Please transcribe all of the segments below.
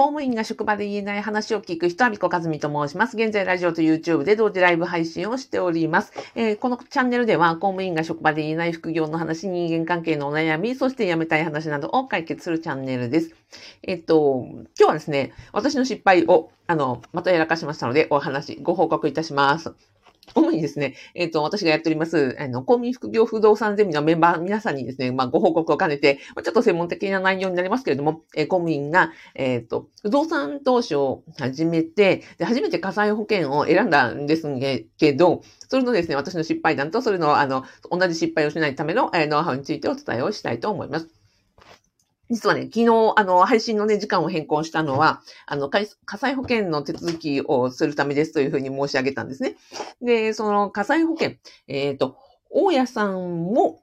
公務員が職場で言えない話を聞く人は、みこかずみと申します。現在、ラジオと YouTube で同時ライブ配信をしております。えー、このチャンネルでは、公務員が職場で言えない副業の話、人間関係のお悩み、そして辞めたい話などを解決するチャンネルです。えっと、今日はですね、私の失敗を、あの、またやらかしましたので、お話、ご報告いたします。主にですね、えっ、ー、と、私がやっております、あの、公民副業不動産ゼミのメンバー皆さんにですね、まあ、ご報告を兼ねて、ちょっと専門的な内容になりますけれども、えー、公務員が、えっ、ー、と、不動産投資を始めて、で、初めて火災保険を選んだんですけど、それのですね、私の失敗談と、それの、あの、同じ失敗をしないための、えー、ノウハウについてお伝えをしたいと思います。実はね、昨日、あの、配信のね、時間を変更したのは、あの、火災保険の手続きをするためですというふうに申し上げたんですね。で、その火災保険、えっ、ー、と、大家さんも、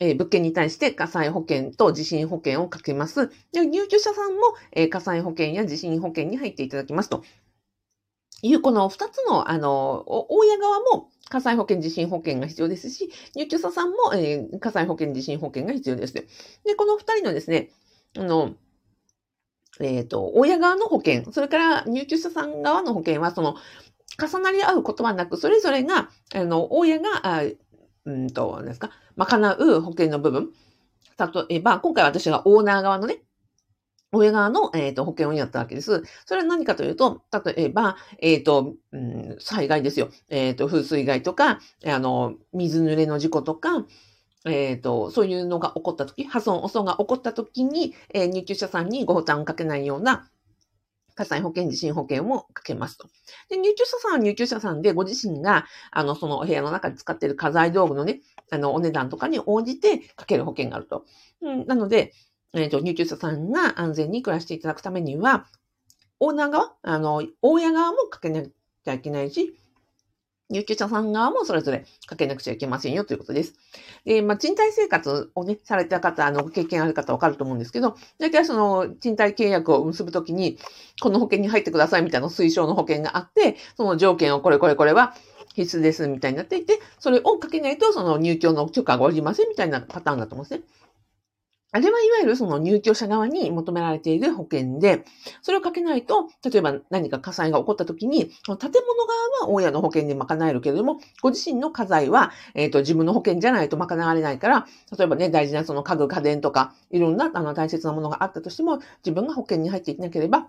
えー、物件に対して火災保険と地震保険をかけます。で、入居者さんも、えー、火災保険や地震保険に入っていただきますと。いう、この二つの、あの、大家側も火災保険、地震保険が必要ですし、入居者さんも、えー、火災保険、地震保険が必要です。で、この二人のですね、あの、えっ、ー、と、親側の保険、それから入居者さん側の保険は、その、重なり合うことはなく、それぞれが、あの、親が、あうんと、何ですか、賄う保険の部分。例えば、今回私がオーナー側のね、親側の、えーと、保険をやったわけです。それは何かというと、例えば、えっ、ー、と、うん、災害ですよ。えっ、ー、と、風水害とか、あの、水濡れの事故とか、えっ、ー、と、そういうのが起こったとき、破損、汚損が起こったときに、えー、入居者さんにご負担をかけないような火災保険、地震保険をかけますと。で、入居者さんは入居者さんで、ご自身が、あの、そのお部屋の中で使っている家財道具のね、あの、お値段とかに応じてかける保険があると。うん、なので、えっ、ー、と、入居者さんが安全に暮らしていただくためには、オーナー側、あの、大家側もかけなきゃいけないし、入居者さん側もそれぞれかけなくちゃいけませんよということです。で、まあ、賃貸生活をね、された方、あの、経験ある方わかると思うんですけど、大体その、賃貸契約を結ぶときに、この保険に入ってくださいみたいな推奨の保険があって、その条件をこれこれこれは必須ですみたいになっていて、それをかけないとその入居の許可が下りませんみたいなパターンだと思うんですね。あれはいわゆるその入居者側に求められている保険で、それをかけないと、例えば何か火災が起こった時に、建物側は大家の保険で賄えるけれども、ご自身の家財は、えっ、ー、と、自分の保険じゃないと賄われないから、例えばね、大事なその家具、家電とか、いろんなあの大切なものがあったとしても、自分が保険に入っていなければ、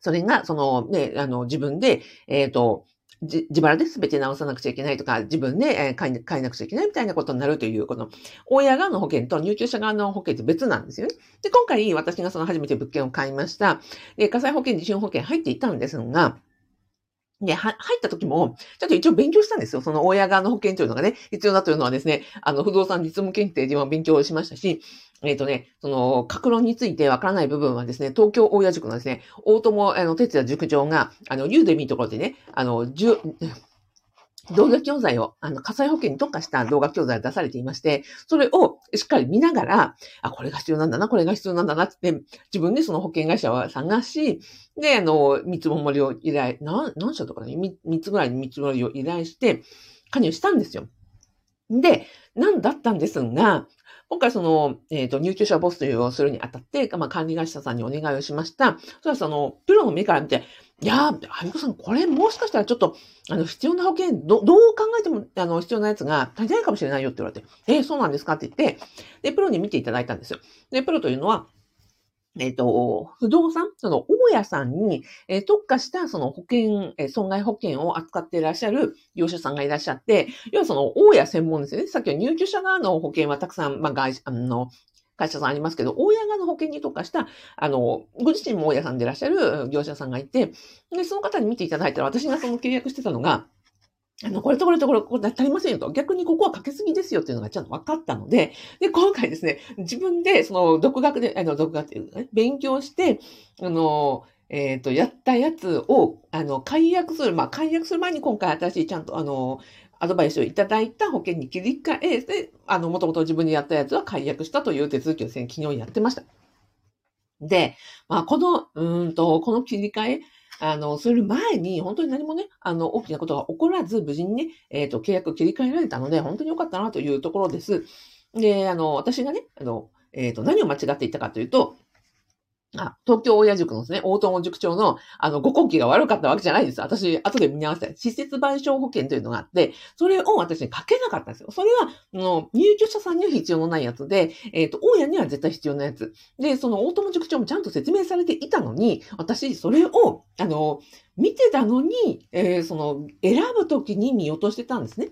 それが、そのね、あの、自分で、えっ、ー、と、自腹で全て直さなくちゃいけないとか、自分で買い買いなくちゃいけないみたいなことになるという、この、親側の保険と入居者側の保険って別なんですよね。で、今回私がその初めて物件を買いました。で、火災保険、地震保険入っていたんですが、で、入った時も、ちょっと一応勉強したんですよ。その親側の保険というのがね、必要だというのはですね、あの、不動産実務検定では勉強しましたし、えっ、ー、とね、その、格論についてわからない部分はですね、東京大谷塾のですね、大友、あの、哲也塾長が、あの、ユーデミーところでね、あの、動画教材を、あの、火災保険に特化した動画教材を出されていまして、それをしっかり見ながら、あ、これが必要なんだな、これが必要なんだなって、自分でその保険会社を探し、で、あの、見積もりを依頼、何、何社とかね、3つぐらいに見積もりを依頼して、加入したんですよ。で、なんだったんですが、今回その、えっ、ー、と、入居者ボスというをするにあたって、まあ、管理会社さんにお願いをしました。それはその、プロの目から見て、いやー、あゆこさん、これもしかしたらちょっと、あの、必要な保険、ど、どう考えても、あの、必要なやつが足りないかもしれないよって言われて、えー、そうなんですかって言って、で、プロに見ていただいたんですよ。で、プロというのは、えっ、と、不動産、その、大家さんに、えー、特化した、その保険、えー、損害保険を扱っていらっしゃる業者さんがいらっしゃって、要はその、大家専門ですよね。さっきは入居者側の保険はたくさん、まあ、外、あの、会社さんありますけど、大家側の保険に特化した、あの、ご自身も大家さんでいらっしゃる業者さんがいて、で、その方に見ていただいたら、私がその契約してたのが、あの、これとこれとこれ、これ足りませんよと。逆にここはかけすぎですよっていうのがちゃんと分かったので、で、今回ですね、自分で、その、独学で、あの、独学っていうね、勉強して、あの、えっ、ー、と、やったやつを、あの、解約する、まあ、解約する前に今回新しいちゃんと、あの、アドバイスをいただいた保険に切り替えて、あの、もともと自分でやったやつは解約したという手続きをですね、昨日やってました。で、まあ、この、うんと、この切り替え、あの、する前に、本当に何もね、あの、大きなことが起こらず、無事にね、えっ、ー、と、契約切り替えられたので、本当に良かったなというところです。で、あの、私がね、あの、えっ、ー、と、何を間違っていたかというと、あ、東京親塾のですね、大友塾長の、あの、ご根気が悪かったわけじゃないです。私、後で見直した。施設賠償保険というのがあって、それを私にかけなかったんですよ。それは、あの入居者さんには必要のないやつで、えっ、ー、と、大家には絶対必要なやつ。で、その大友塾長もちゃんと説明されていたのに、私、それを、あの、見てたのに、えー、その、選ぶときに見落としてたんですね。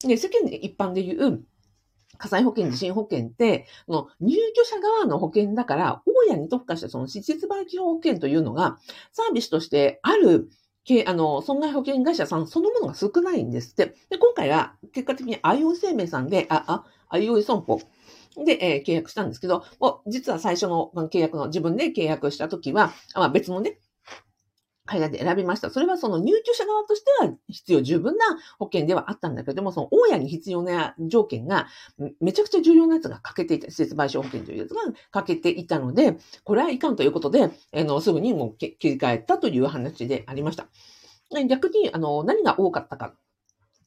で、世間一般で言う、火災保険、地震保険って、その入居者側の保険だから、大家に特化したその施設売基本保険というのが、サービスとしてある、あの、損害保険会社さんそのものが少ないんですって。で、今回は結果的に IO 生命さんで、あ、あ、IO 損保で、えー、契約したんですけど、実は最初の契約の自分で契約したときは、まあ、別のね、海外で選びました。それはその入居者側としては必要十分な保険ではあったんだけども、その大家に必要な条件がめちゃくちゃ重要なやつが欠けていた、施設賠償保険というやつが欠けていたので、これはいかんということで、あのすぐにもう切り替えたという話でありました。逆に、あの、何が多かったか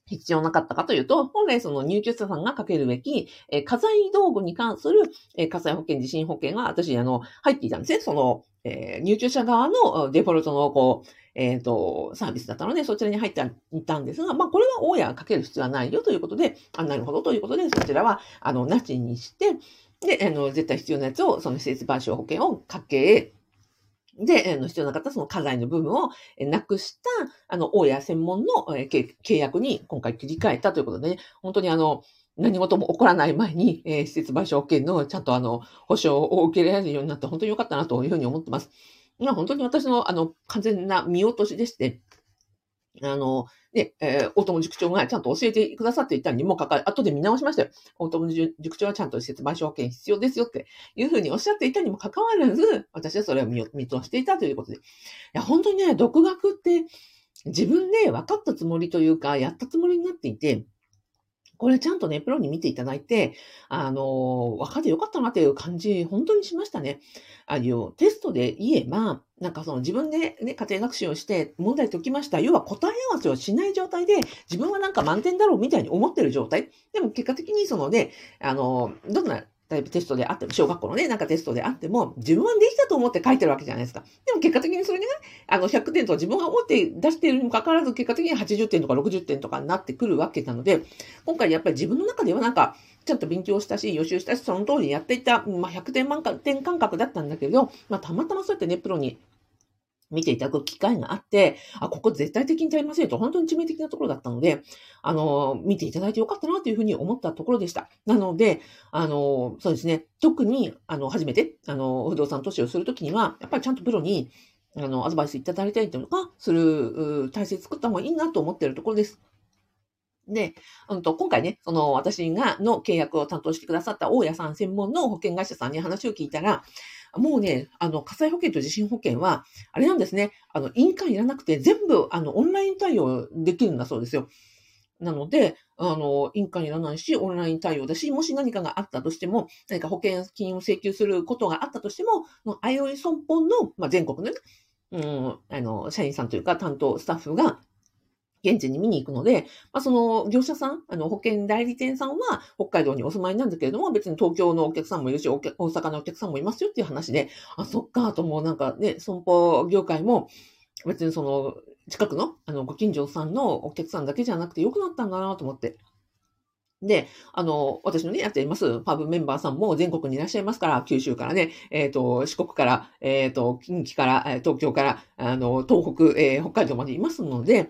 必要なかったかというと、本来その入居者さんがかけるべき、えー、家財道具に関する、えー、火災保険、地震保険が私、あの、入っていたんですね。その、えー、入居者側のデフォルトの、こう、えっ、ー、と、サービスだったので、そちらに入っていたんですが、まあ、これは大家がかける必要はないよということで、あ、なるほどということで、そちらは、あの、なしにして、で、あの、絶対必要なやつを、その施設賠償保険をかけ、で、あの必要なかったその課題の部分をなくした、あの、大家専門の契約に今回切り替えたということでね、本当にあの、何事も起こらない前に、えー、施設賠償権のちゃんとあの、保証を受けられるようになって本当に良かったなというふうに思ってます。まあ本当に私のあの、完全な見落としでして、あの、ね、えー、大友塾長がちゃんと教えてくださっていたにもかかわ後で見直しましたよ。大友塾長はちゃんと施設賠償保険必要ですよっていうふうにおっしゃっていたにもかかわらず、私はそれを見見通していたということで。いや、本当にね、独学って自分で分かったつもりというか、やったつもりになっていて、これちゃんとね、プロに見ていただいて、あの、分かってよかったなっていう感じ、本当にしましたね。あの、テストで言えば、なんかその自分でね、家庭学習をして問題解きました。要は答え合わせをしない状態で、自分はなんか満点だろうみたいに思ってる状態。でも結果的にそのね、あの、どんなタイプテストであっても、小学校のね、なんかテストであっても、自分はできたと思って書いてるわけじゃないですか。でも結果的にそれでね、あの、100点と自分が思って出しているにもかかわらず、結果的に80点とか60点とかになってくるわけなので、今回やっぱり自分の中ではなんか、ちゃんと勉強したし、予習したし、その通りやっていた、まあ、100点満点感覚だったんだけど、まあ、たまたまそうやってね、プロに見ていただく機会があって、あ、ここ絶対的に足りませんと、本当に致命的なところだったので、あの、見ていただいてよかったなというふうに思ったところでした。なので、あの、そうですね、特に、あの、初めて、あの、不動産投資をするときには、やっぱりちゃんとプロに、あの、アドバイスいただいたりとか、する体制作った方がいいなと思っているところです。で、うんと、今回ね、その私がの契約を担当してくださった大家さん専門の保険会社さんに話を聞いたら、もうね、あの、火災保険と地震保険は、あれなんですね、あの、印鑑いらなくて全部、あの、オンライン対応できるんだそうですよ。なので、あの、印鑑いらないし、オンライン対応だし、もし何かがあったとしても、何か保険金を請求することがあったとしても、あいおい損保の、まあ、全国のね、うん、あの、社員さんというか担当スタッフが、現地に見に行くので、まあ、その業者さん、あの保険代理店さんは北海道にお住まいなんだけれども、別に東京のお客さんもいるし、大阪のお客さんもいますよっていう話で、あ、そっか、ともうなんかね、損保業界も別にその近くのあのご近所さんのお客さんだけじゃなくて良くなったんだなと思って。で、あの、私のね、やっています、パブメンバーさんも全国にいらっしゃいますから、九州からね、えっ、ー、と、四国から、えっ、ー、と、近畿から、東京から、あの、東北、えー、北海道までいますので、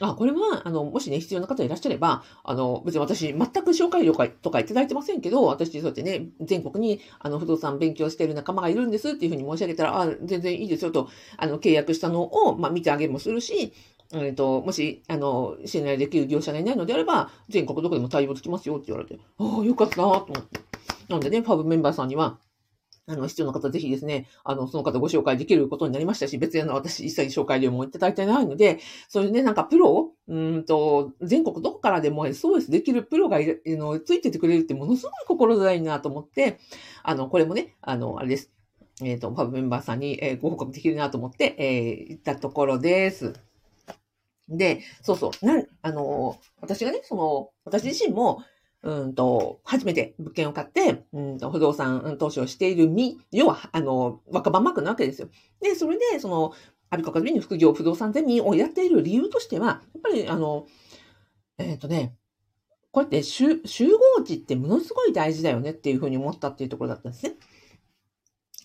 あ、これは、あの、もしね、必要な方いらっしゃれば、あの、別に私、全く紹介料とかいただいてませんけど、私、そうやってね、全国に、あの、不動産勉強している仲間がいるんですっていうふうに申し上げたら、あ、全然いいですよと、あの、契約したのを、まあ、見てあげもするし、えっ、と、もし、あの、信頼できる業者がいないのであれば、全国どこでも対応できますよって言われて、ああ、よかったなと思って。なんでね、ファブメンバーさんには、あの、必要な方、ぜひですね、あの、その方ご紹介できることになりましたし、別にあの、私一切紹介料もいただいてないので、そういうね、なんかプロうんと、全国どこからでも SOS できるプロがいのついててくれるってものすごい心強いなと思って、あの、これもね、あの、あれです。えっ、ー、と、ファブメンバーさんに、えー、ご報告できるなと思って、えー、言ったところです。で、そうそう、なん、あの、私がね、その、私自身も、うんと、初めて物件を買って、うんと、不動産投資をしている身、要は、あの、若葉マークなわけですよ。で、それで、その、アビコカズミに副業不動産ゼミをやっている理由としては、やっぱり、あの、えっ、ー、とね、こうやって集合値ってものすごい大事だよねっていうふうに思ったっていうところだったんですね。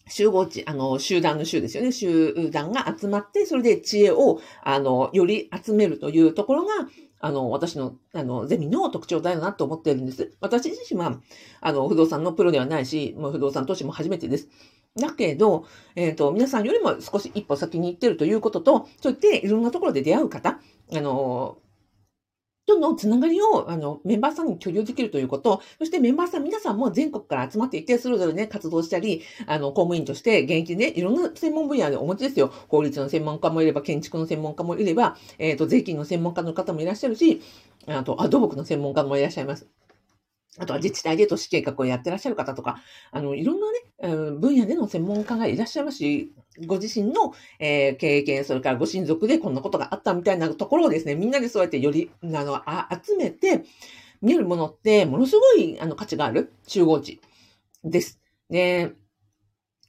集合値、あの、集団の集ですよね。集団が集まって、それで知恵を、あの、より集めるというところが、あの、私の、あの、ゼミの特徴だよなと思ってるんです。私自身は、あの、不動産のプロではないし、もう不動産投資も初めてです。だけど、えっ、ー、と、皆さんよりも少し一歩先に行ってるということと、そうやっていろんなところで出会う方、あの、とのつながりを、あの、メンバーさんに共有できるということ、そしてメンバーさん皆さんも全国から集まっていて、それぞれね、活動したり、あの、公務員として現役でね、いろんな専門分野でお持ちですよ。法律の専門家もいれば、建築の専門家もいれば、えっ、ー、と、税金の専門家の方もいらっしゃるし、あと、あ、土木の専門家もいらっしゃいます。あとは自治体で都市計画をやってらっしゃる方とか、あの、いろんなね、分野での専門家がいらっしゃいますし、ご自身の、え、経験、それからご親族でこんなことがあったみたいなところをですね、みんなでそうやってより、あの、集めて、見るものって、ものすごい、あの、価値がある集合値です。で、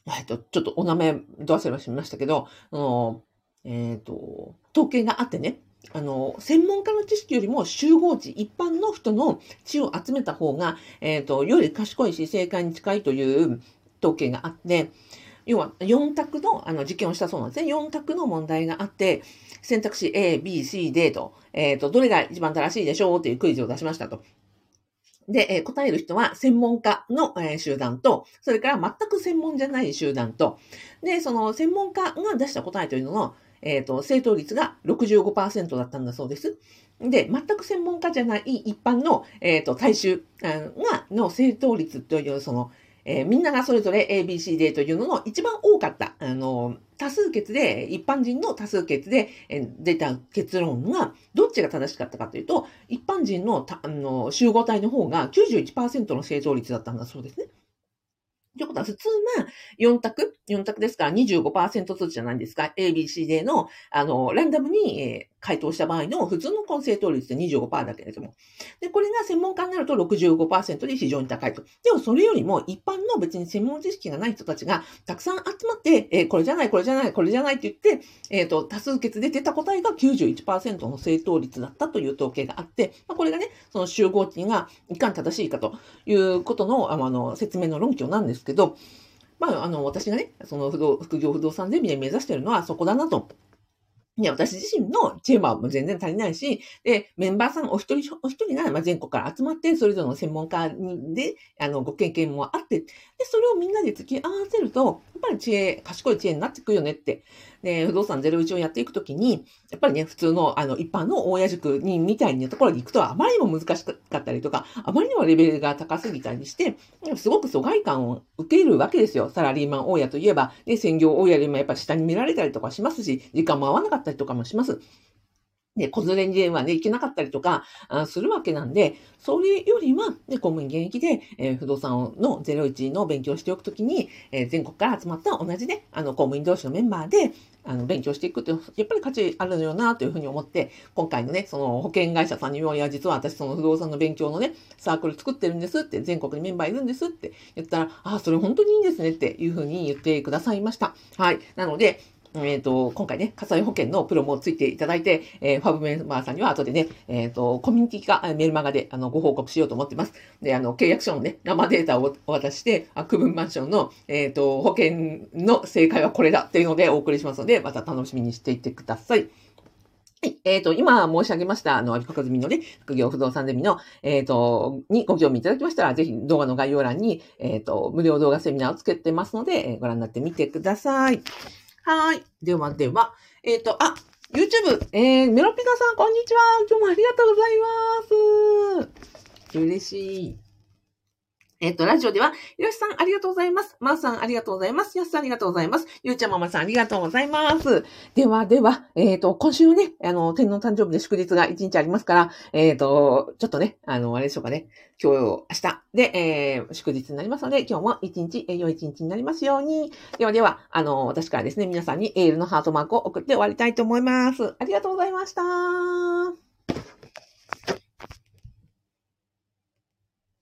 えっと、ちょっとお名前、どう忘れしましたけど、あの、えっ、と、統計があってね、あの、専門家の知識よりも集合値、一般の人の知を集めた方が、えっ、ー、と、より賢いし正解に近いという統計があって、要は4択のあの実験をしたそうなんですね。4択の問題があって、選択肢 A、B、C、D と、えっ、ー、と、どれが一番正しいでしょうっていうクイズを出しましたと。で、えー、答える人は専門家の、えー、集団と、それから全く専門じゃない集団と、で、その専門家が出した答えというのの、えっ、ー、と、正答率が65%だったんだそうです。で、全く専門家じゃない一般の、えっ、ー、と、大衆が、の正答率という、その、えー、みんながそれぞれ ABCD というのの一番多かった、あの、多数決で、一般人の多数決で、えー、出た結論が、どっちが正しかったかというと、一般人のあの集合体の方が91%の正答率だったんだそうですね。ということは、普通は4択 ?4 択ですか？ら25%ずつじゃないですか？A、B、C、D の、あの、ランダムに、え、回答した場合の普通の混成答率で25%だけれども。で、これが専門家になると65%で非常に高いと。でもそれよりも一般の別に専門知識がない人たちがたくさん集まって、えー、これじゃない、これじゃない、これじゃないって言って、えっ、ー、と、多数決で出た答えが91%の正答率だったという統計があって、まあ、これがね、その集合値がいかに正しいかということの、あの、説明の論拠なんですけど、まあ、あの、私がね、その、副業不動産ゼミで目指してるのはそこだなといや、私自身のチェーバーも全然足りないし、で、メンバーさんお一人お一人が、まあ、全国から集まって、それぞれの専門家で、あの、ご経験もあって、で、それをみんなで付き合わせると、やっぱり知恵、賢い知恵になってくるよねって。で、不動産ゼロ一をやっていくときに、やっぱりね、普通の、あの、一般の大家塾に、みたいなところに行くと、あまりにも難しかったりとか、あまりにもレベルが高すぎたりして、すごく疎外感を受けるわけですよ。サラリーマン大家といえば、ね、専業大家よりもやっぱ下に見られたりとかしますし、時間も合わなかったりとかもします。で、子連れにはね、行けなかったりとか、あするわけなんで、それよりは、ね、公務員現役で、えー、不動産の01の勉強をしておくときに、えー、全国から集まった同じね、あの、公務員同士のメンバーで、あの、勉強していくって、やっぱり価値あるのよな、というふうに思って、今回のね、その保険会社さんにも、いや、実は私その不動産の勉強のね、サークル作ってるんですって、全国にメンバーいるんですって言ったら、あ、それ本当にいいんですねっていうふうに言ってくださいました。はい。なので、えっ、ー、と、今回ね、火災保険のプロもついていただいて、えー、ファブメンバーさんには後でね、えっ、ー、と、コミュニティかメールマガで、あの、ご報告しようと思ってます。で、あの、契約書のね、生データをお渡しして、あ区分マンションの、えっ、と、保険の正解はこれだっていうのでお送りしますので、また楽しみにしていてください。はい。えっ、ー、と、今申し上げました、あの、アビコカズミのね、副業不動産ゼミの、えっ、ー、と、にご興味いただきましたら、ぜひ動画の概要欄に、えっ、ー、と、無料動画セミナーをつけてますので、ご覧になってみてください。はい。ではでは、えっ、ー、と、あ、YouTube、えー、メロピカさん、こんにちは。今日もありがとうございます。嬉しい。えっ、と、ラジオでは、よしさんありがとうございます。まー、さんありがとうございます。やすさんありがとうございます。ゆうちゃんママさんありがとうございます。では、では、えっ、ー、と、今週ね、あの、天皇誕生日で祝日が1日ありますから、えっ、ー、と、ちょっとね、あの、あれでしょうかね、今日、明日で、えー、祝日になりますので、今日も一日え、良い一日になりますように。ではでは、あの、私からですね、皆さんにエールのハートマークを送って終わりたいと思います。ありがとうございました。